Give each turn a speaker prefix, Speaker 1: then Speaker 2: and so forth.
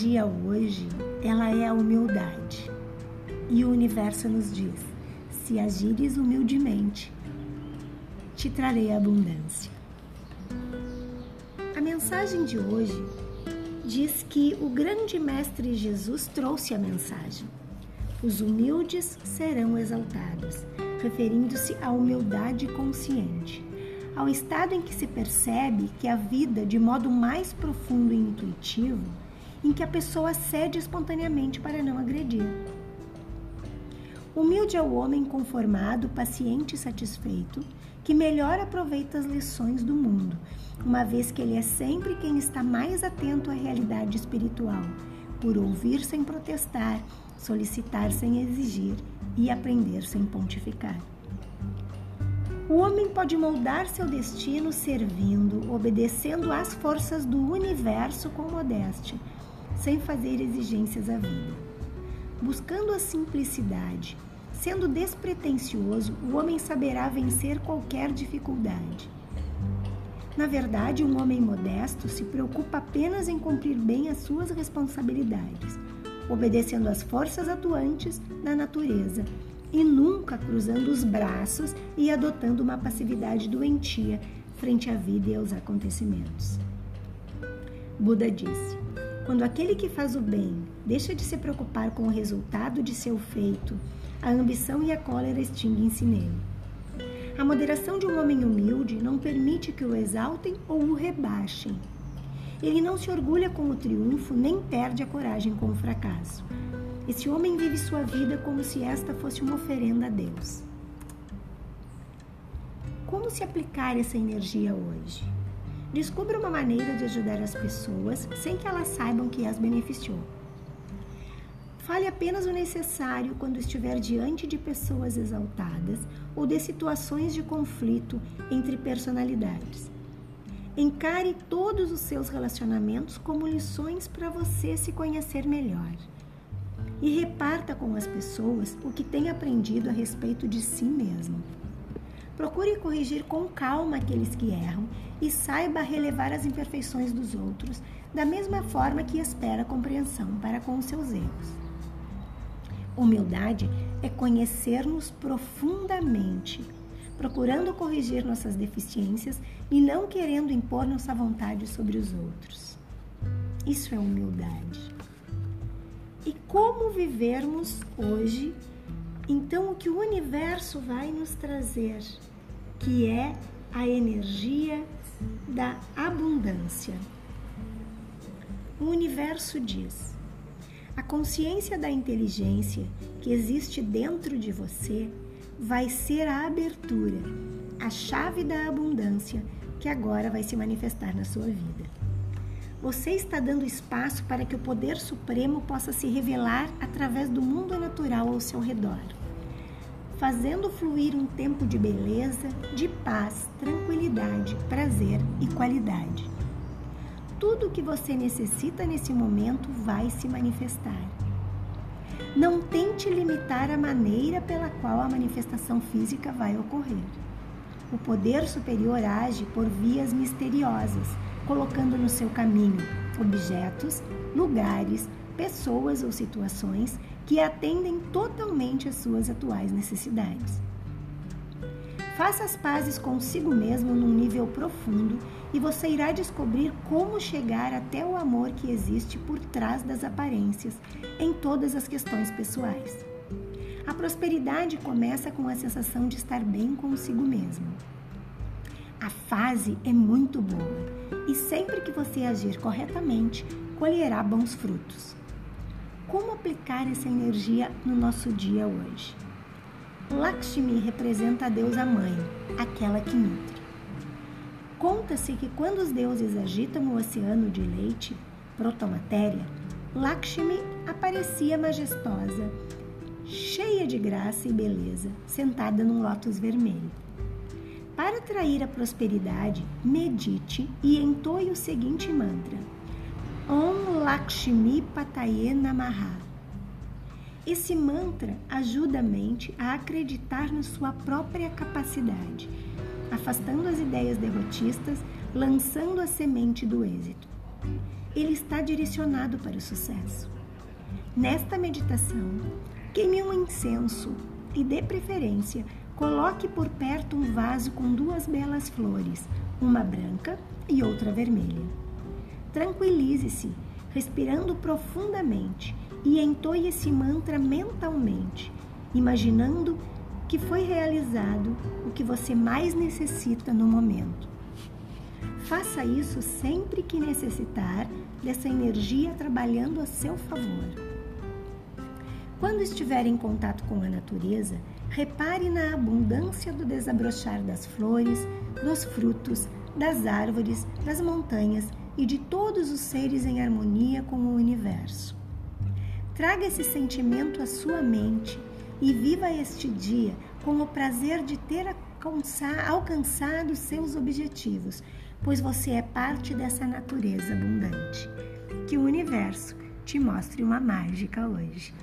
Speaker 1: energia hoje, ela é a humildade. E o universo nos diz: se agires humildemente, te trarei abundância. A mensagem de hoje diz que o grande mestre Jesus trouxe a mensagem. Os humildes serão exaltados, referindo-se à humildade consciente, ao estado em que se percebe que a vida, de modo mais profundo e intuitivo, em que a pessoa cede espontaneamente para não agredir. Humilde é o homem conformado, paciente e satisfeito, que melhor aproveita as lições do mundo, uma vez que ele é sempre quem está mais atento à realidade espiritual, por ouvir sem protestar, solicitar sem exigir e aprender sem pontificar. O homem pode moldar seu destino servindo, obedecendo às forças do universo com modéstia, sem fazer exigências à vida. Buscando a simplicidade, sendo despretensioso, o homem saberá vencer qualquer dificuldade. Na verdade, um homem modesto se preocupa apenas em cumprir bem as suas responsabilidades, obedecendo às forças atuantes da natureza e nunca cruzando os braços e adotando uma passividade doentia frente à vida e aos acontecimentos. Buda disse: quando aquele que faz o bem deixa de se preocupar com o resultado de seu feito, a ambição e a cólera extinguem-se nele. A moderação de um homem humilde não permite que o exaltem ou o rebaixem. Ele não se orgulha com o triunfo nem perde a coragem com o fracasso. Esse homem vive sua vida como se esta fosse uma oferenda a Deus. Como se aplicar essa energia hoje? Descubra uma maneira de ajudar as pessoas sem que elas saibam que as beneficiou. Fale apenas o necessário quando estiver diante de pessoas exaltadas ou de situações de conflito entre personalidades. Encare todos os seus relacionamentos como lições para você se conhecer melhor. E reparta com as pessoas o que tem aprendido a respeito de si mesmo. Procure corrigir com calma aqueles que erram e saiba relevar as imperfeições dos outros, da mesma forma que espera compreensão para com os seus erros. Humildade é conhecer-nos profundamente, procurando corrigir nossas deficiências e não querendo impor nossa vontade sobre os outros. Isso é humildade. E como vivermos hoje, então, o que o universo vai nos trazer? Que é a energia da abundância. O universo diz: a consciência da inteligência que existe dentro de você vai ser a abertura, a chave da abundância que agora vai se manifestar na sua vida. Você está dando espaço para que o poder supremo possa se revelar através do mundo natural ao seu redor fazendo fluir um tempo de beleza, de paz, tranquilidade, prazer e qualidade. Tudo o que você necessita nesse momento vai se manifestar. Não tente limitar a maneira pela qual a manifestação física vai ocorrer. O poder superior age por vias misteriosas, colocando no seu caminho objetos, lugares, pessoas ou situações que atendem totalmente às suas atuais necessidades. Faça as pazes consigo mesmo num nível profundo e você irá descobrir como chegar até o amor que existe por trás das aparências em todas as questões pessoais. A prosperidade começa com a sensação de estar bem consigo mesmo. A fase é muito boa e sempre que você agir corretamente, colherá bons frutos como aplicar essa energia no nosso dia hoje. Lakshmi representa a deusa mãe, aquela que nutre. Conta-se que quando os deuses agitam o oceano de leite, protomatéria, Lakshmi aparecia majestosa, cheia de graça e beleza, sentada num lótus vermelho. Para atrair a prosperidade, medite e entoie o seguinte mantra: Om Lakshmi Pataye Namaha. Esse mantra ajuda a mente a acreditar na sua própria capacidade, afastando as ideias derrotistas, lançando a semente do êxito. ele está direcionado para o sucesso. Nesta meditação, queime um incenso e, de preferência, coloque por perto um vaso com duas belas flores, uma branca e outra vermelha. Tranquilize-se, respirando profundamente e entoie esse mantra mentalmente, imaginando que foi realizado o que você mais necessita no momento. Faça isso sempre que necessitar dessa energia trabalhando a seu favor. Quando estiver em contato com a natureza, repare na abundância do desabrochar das flores, dos frutos, das árvores, das montanhas e de todos os seres em harmonia com o universo. Traga esse sentimento à sua mente e viva este dia com o prazer de ter alcançado seus objetivos, pois você é parte dessa natureza abundante. Que o universo te mostre uma mágica hoje.